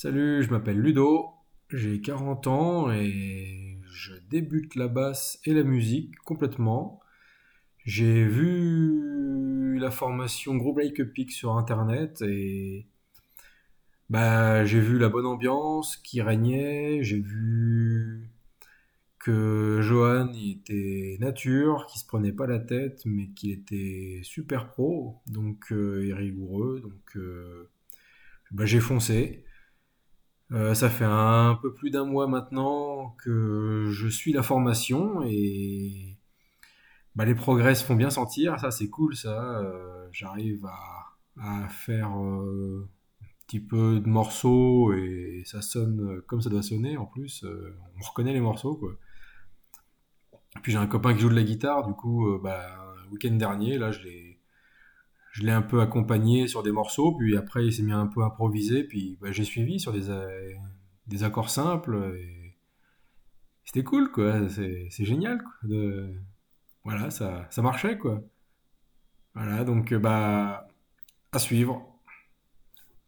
Salut, je m'appelle Ludo, j'ai 40 ans et je débute la basse et la musique complètement. J'ai vu la formation Group Like Pick sur internet et bah, j'ai vu la bonne ambiance qui régnait, j'ai vu que Johan était nature, qui se prenait pas la tête, mais qui était super pro, donc euh, et rigoureux, donc euh, bah, j'ai foncé. Euh, ça fait un peu plus d'un mois maintenant que je suis la formation et bah, les progrès se font bien sentir. Ça, c'est cool, ça. Euh, j'arrive à, faire euh, un petit peu de morceaux et ça sonne comme ça doit sonner. En plus, on reconnaît les morceaux, quoi. Puis j'ai un copain qui joue de la guitare. Du coup, euh, bah, le week-end dernier, là, je l'ai, je l'ai un peu accompagné sur des morceaux. Puis après, il s'est mis un peu à improviser. Puis bah, j'ai suivi sur des, euh, des accords simples. Et c'était cool, quoi. C'est, génial, quoi. Voilà, ça, ça marchait, quoi. Voilà, donc, bah, à suivre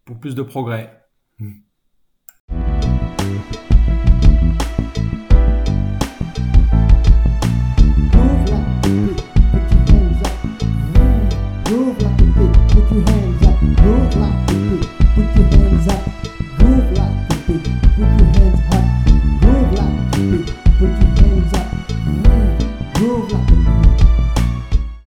pour plus de progrès. Move your hands up, move like you do. Put your